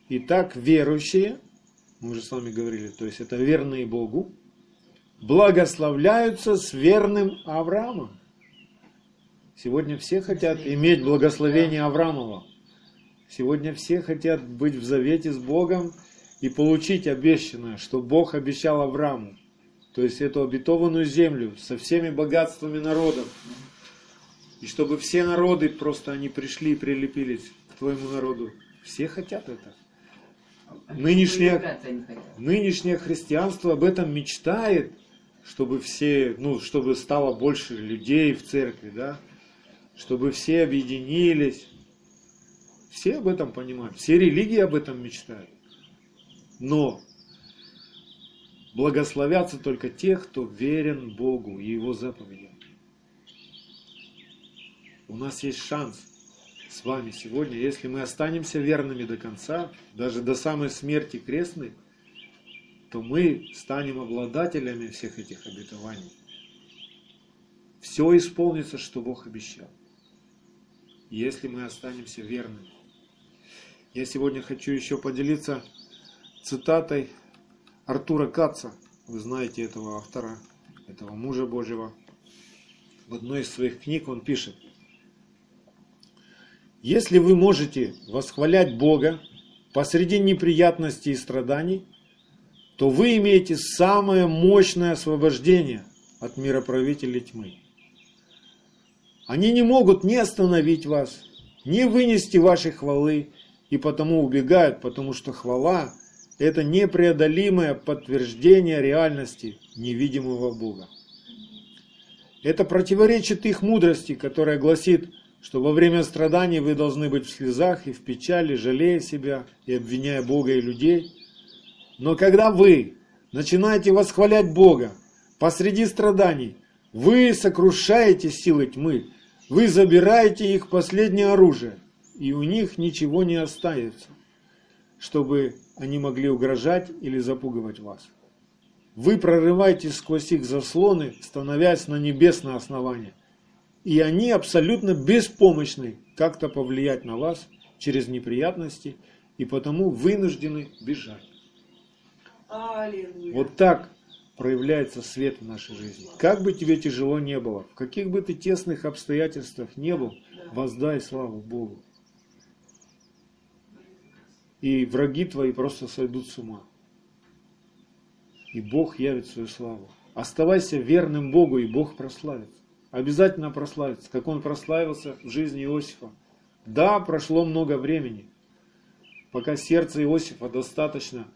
Итак, верующие, мы уже с вами говорили, то есть это верные Богу, благословляются с верным Авраамом. Сегодня все хотят иметь благословение Авраамова. Сегодня все хотят быть в завете с Богом и получить обещанное, что Бог обещал Аврааму. То есть эту обетованную землю со всеми богатствами народов. И чтобы все народы просто они пришли и прилепились твоему народу. Все хотят это. Нынешнее, нынешнее христианство об этом мечтает, чтобы все, ну, чтобы стало больше людей в церкви, да, чтобы все объединились. Все об этом понимают, все религии об этом мечтают. Но благословятся только те, кто верен Богу и Его заповедям. У нас есть шанс с вами сегодня, если мы останемся верными до конца, даже до самой смерти крестной, то мы станем обладателями всех этих обетований. Все исполнится, что Бог обещал. Если мы останемся верными. Я сегодня хочу еще поделиться цитатой Артура Каца. Вы знаете этого автора, этого мужа Божьего. В одной из своих книг он пишет. Если вы можете восхвалять Бога посреди неприятностей и страданий, то вы имеете самое мощное освобождение от мироправителей тьмы. Они не могут ни остановить вас, ни вынести вашей хвалы, и потому убегают, потому что хвала – это непреодолимое подтверждение реальности невидимого Бога. Это противоречит их мудрости, которая гласит, что во время страданий вы должны быть в слезах и в печали, жалея себя и обвиняя Бога и людей. Но когда вы начинаете восхвалять Бога посреди страданий, вы сокрушаете силы тьмы, вы забираете их последнее оружие, и у них ничего не остается, чтобы они могли угрожать или запугивать вас. Вы прорываетесь сквозь их заслоны, становясь на небесное основание, и они абсолютно беспомощны как-то повлиять на вас через неприятности, и потому вынуждены бежать. Аллилуйя. Вот так проявляется свет в нашей жизни. Как бы тебе тяжело не было, в каких бы ты тесных обстоятельствах не был, воздай славу Богу. И враги твои просто сойдут с ума. И Бог явит свою славу. Оставайся верным Богу, и Бог прославится. Обязательно прославится, как Он прославился в жизни Иосифа. Да, прошло много времени, пока сердце Иосифа достаточно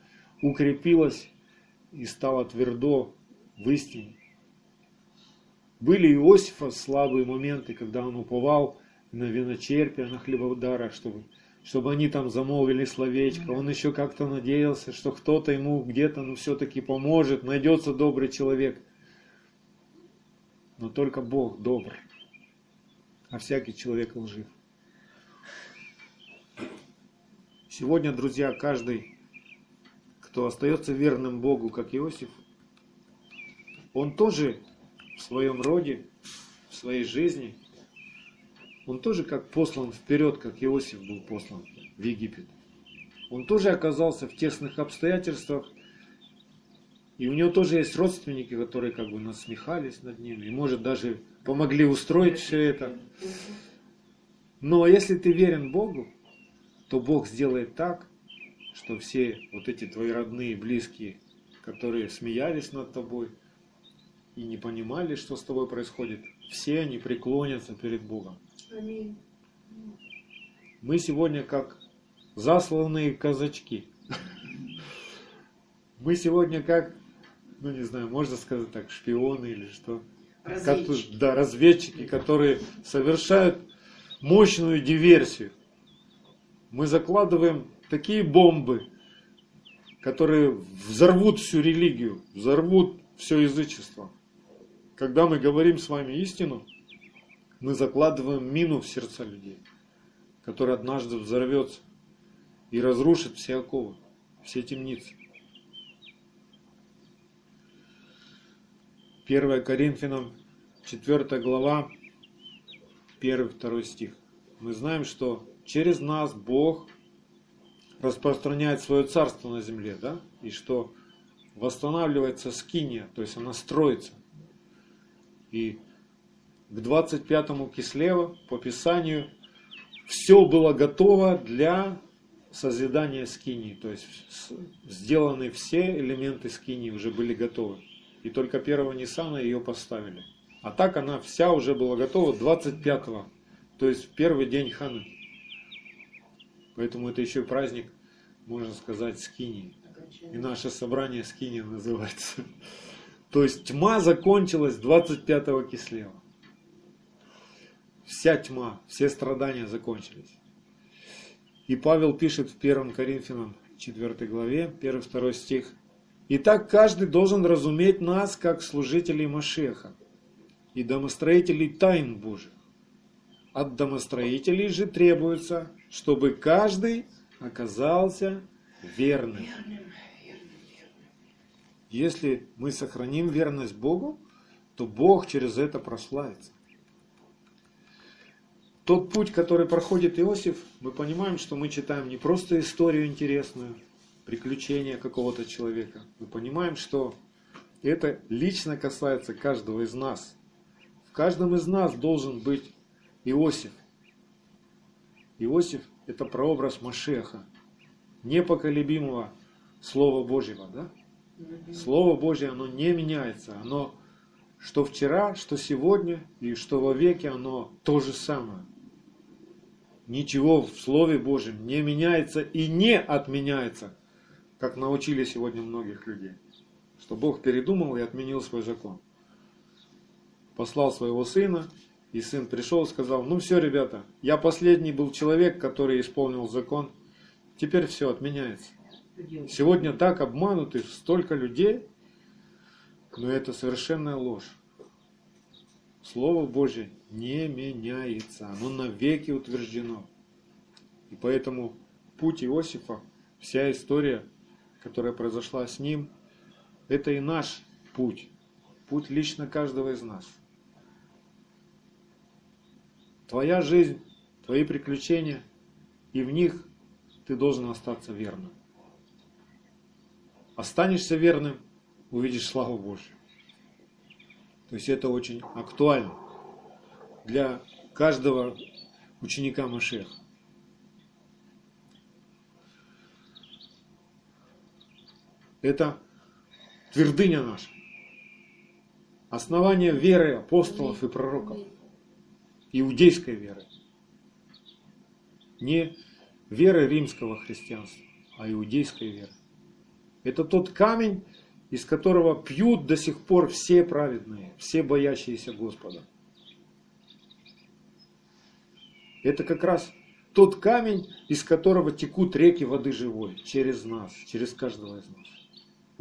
укрепилось и стало твердо в истине. Были Иосифа слабые моменты, когда он уповал на виночерпие, на хлебодара, чтобы, чтобы они там замолвили словечко. Он еще как-то надеялся, что кто-то ему где-то ну, все-таки поможет, найдется добрый человек. Но только Бог добр, а всякий человек лжив. Сегодня, друзья, каждый кто остается верным Богу, как Иосиф, он тоже в своем роде, в своей жизни, он тоже как послан вперед, как Иосиф был послан в Египет. Он тоже оказался в тесных обстоятельствах, и у него тоже есть родственники, которые как бы насмехались над ним, и может даже помогли устроить все это. Но если ты верен Богу, то Бог сделает так, что все вот эти твои родные, близкие, которые смеялись над тобой и не понимали, что с тобой происходит, все они преклонятся перед Богом. Аминь. Мы сегодня как засланные казачки. Мы сегодня как, ну не знаю, можно сказать так, шпионы или что. Разведчики. Да, разведчики, которые совершают мощную диверсию. Мы закладываем такие бомбы, которые взорвут всю религию, взорвут все язычество. Когда мы говорим с вами истину, мы закладываем мину в сердца людей, которая однажды взорвется и разрушит все оковы, все темницы. 1 Коринфянам 4 глава, 1-2 стих. Мы знаем, что через нас Бог распространяет свое царство на земле, да, и что восстанавливается скиния, то есть она строится. И к 25-му Кислева по Писанию все было готово для созидания скинии, то есть сделаны все элементы скинии уже были готовы. И только первого Ниссана ее поставили. А так она вся уже была готова 25-го, то есть в первый день Ханы. Поэтому это еще праздник, можно сказать, скинии. И наше собрание скиния называется. То есть тьма закончилась 25-го кислева. Вся тьма, все страдания закончились. И Павел пишет в 1 Коринфянам 4 главе, 1-2 стих. Итак, каждый должен разуметь нас, как служителей Машеха и домостроителей тайн Божьих. От домостроителей же требуется, чтобы каждый оказался верным. Если мы сохраним верность Богу, то Бог через это прославится. Тот путь, который проходит Иосиф, мы понимаем, что мы читаем не просто историю интересную, приключения какого-то человека. Мы понимаем, что это лично касается каждого из нас. В каждом из нас должен быть Иосиф. Иосиф – это прообраз Машеха, непоколебимого Слова Божьего. Да? Слово Божье, оно не меняется. Оно что вчера, что сегодня и что во веке, оно то же самое. Ничего в Слове Божьем не меняется и не отменяется, как научили сегодня многих людей. Что Бог передумал и отменил свой закон. Послал своего сына, и сын пришел и сказал, ну все, ребята, я последний был человек, который исполнил закон, теперь все отменяется. Сегодня так обмануты столько людей, но это совершенная ложь. Слово Божье не меняется, оно навеки утверждено. И поэтому путь Иосифа, вся история, которая произошла с ним, это и наш путь, путь лично каждого из нас. Твоя жизнь, твои приключения, и в них ты должен остаться верным. Останешься верным, увидишь славу Божью. То есть это очень актуально для каждого ученика Машеха. Это твердыня наша. Основание веры апостолов и пророков. Иудейской веры. Не веры римского христианства, а иудейской веры. Это тот камень, из которого пьют до сих пор все праведные, все боящиеся Господа. Это как раз тот камень, из которого текут реки воды живой, через нас, через каждого из нас.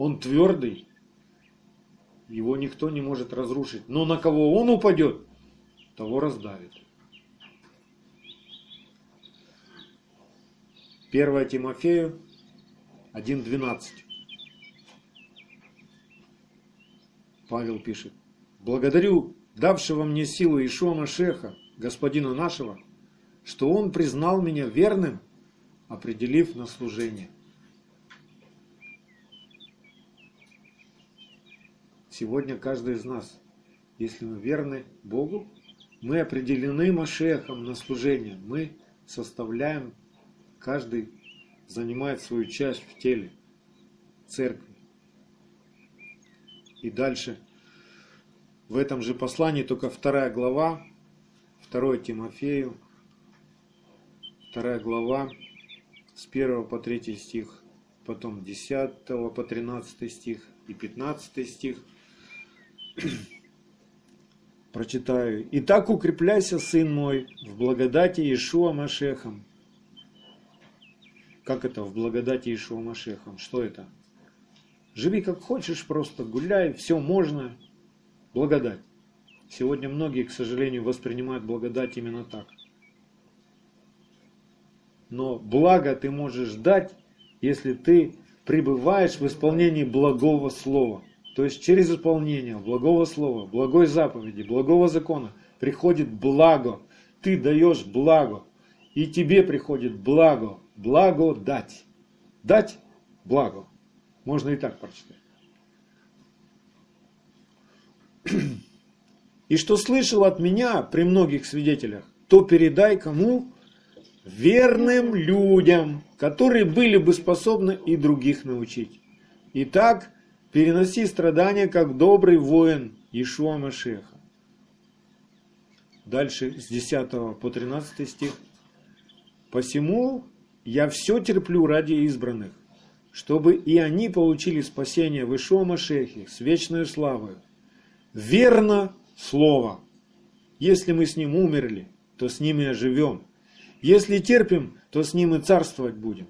Он твердый, его никто не может разрушить. Но на кого он упадет, того раздавит. 1 Тимофею 1.12 Павел пишет, «Благодарю давшего мне силу Ишуа Машеха, господина нашего, что он признал меня верным, определив на служение». Сегодня каждый из нас, если мы верны Богу, мы определены Машехом на служение. Мы составляем, каждый занимает свою часть в теле церкви. И дальше в этом же послании, только вторая глава, 2 Тимофею, вторая глава, с 1 по 3 стих, потом 10 по 13 стих и 15 стих. Прочитаю. «Итак укрепляйся, сын мой, в благодати Иешуа Машехом». Как это в благодати Иешуа Машехом? Что это? Живи как хочешь, просто гуляй, все можно. Благодать. Сегодня многие, к сожалению, воспринимают благодать именно так. Но благо ты можешь дать, если ты пребываешь в исполнении благого слова. То есть через исполнение благого слова, благой заповеди, благого закона приходит благо. Ты даешь благо. И тебе приходит благо. Благо дать. Дать благо. Можно и так прочитать. И что слышал от меня при многих свидетелях, то передай кому? Верным людям, которые были бы способны и других научить. Итак, переноси страдания, как добрый воин Ишуа Машеха. Дальше с 10 по 13 стих. Посему я все терплю ради избранных, чтобы и они получили спасение в Ишуа Машехе с вечной славой. Верно слово. Если мы с ним умерли, то с ним и оживем. Если терпим, то с ним и царствовать будем.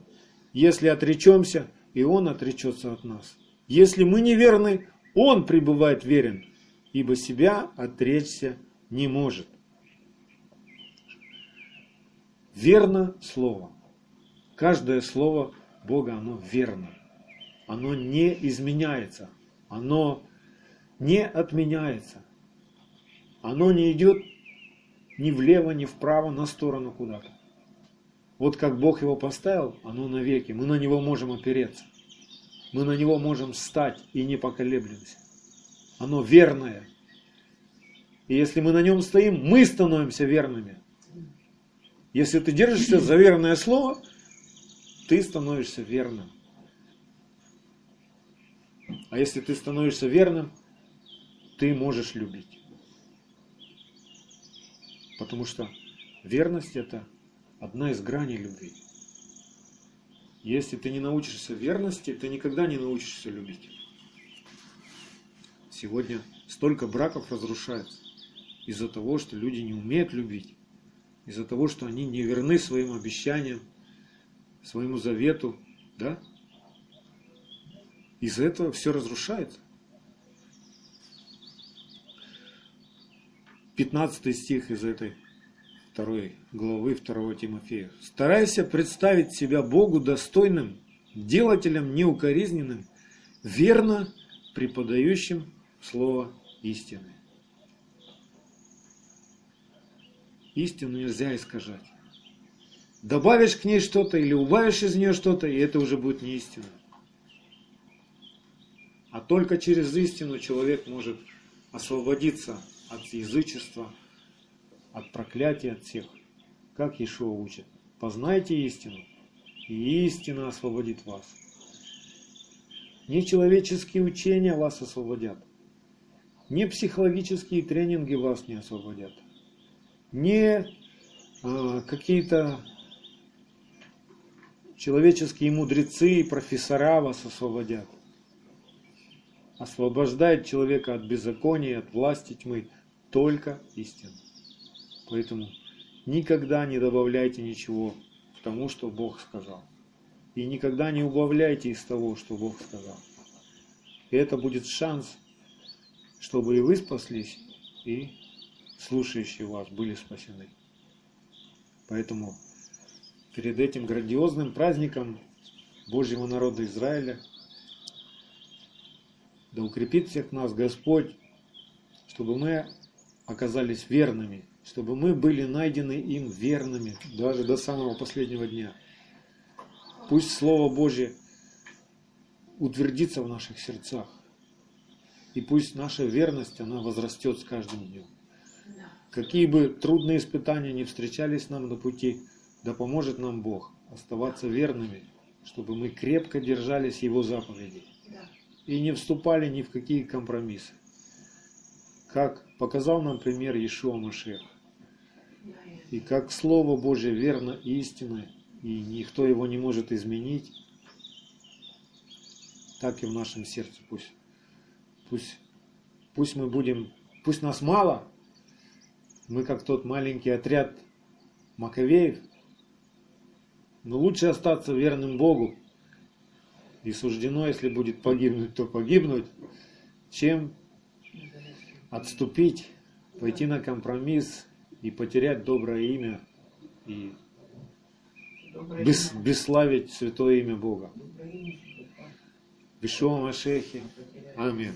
Если отречемся, и он отречется от нас. Если мы неверны, он пребывает верен, ибо себя отречься не может. Верно слово. Каждое слово Бога, оно верно. Оно не изменяется. Оно не отменяется. Оно не идет ни влево, ни вправо, на сторону куда-то. Вот как Бог его поставил, оно навеки. Мы на него можем опереться. Мы на него можем встать и не поколеблемся. Оно верное. И если мы на нем стоим, мы становимся верными. Если ты держишься за верное слово, ты становишься верным. А если ты становишься верным, ты можешь любить. Потому что верность это одна из граней любви. Если ты не научишься верности, ты никогда не научишься любить. Сегодня столько браков разрушается из-за того, что люди не умеют любить, из-за того, что они не верны своим обещаниям, своему завету, да? Из-за этого все разрушается. 15 стих из этой второй главы 2 Тимофея. «Старайся представить себя Богу достойным, делателем неукоризненным, верно преподающим Слово истины». Истину нельзя искажать. Добавишь к ней что-то или убавишь из нее что-то, и это уже будет не истина. А только через истину человек может освободиться от язычества, от проклятия от всех. Как Ишуа учит. Познайте истину, и истина освободит вас. Не человеческие учения вас освободят. Не психологические тренинги вас не освободят. Не э, какие-то человеческие мудрецы и профессора вас освободят. Освобождает человека от беззакония, от власти тьмы – только истину. Поэтому никогда не добавляйте ничего к тому, что Бог сказал. И никогда не убавляйте из того, что Бог сказал. И это будет шанс, чтобы и вы спаслись, и слушающие вас были спасены. Поэтому перед этим грандиозным праздником Божьего народа Израиля да укрепит всех нас Господь, чтобы мы оказались верными, чтобы мы были найдены им верными даже до самого последнего дня. Пусть Слово Божье утвердится в наших сердцах. И пусть наша верность, она возрастет с каждым днем. Какие бы трудные испытания не встречались нам на пути, да поможет нам Бог оставаться верными, чтобы мы крепко держались Его заповедей и не вступали ни в какие компромиссы как показал нам пример Иешуа Машех. И как Слово Божье верно и истинно, и никто его не может изменить, так и в нашем сердце пусть. Пусть, пусть мы будем, пусть нас мало, мы как тот маленький отряд Маковеев, но лучше остаться верным Богу, и суждено, если будет погибнуть, то погибнуть, чем отступить, пойти на компромисс и потерять доброе имя и бес, бесславить святое имя Бога. Бешуа Машехи. Аминь.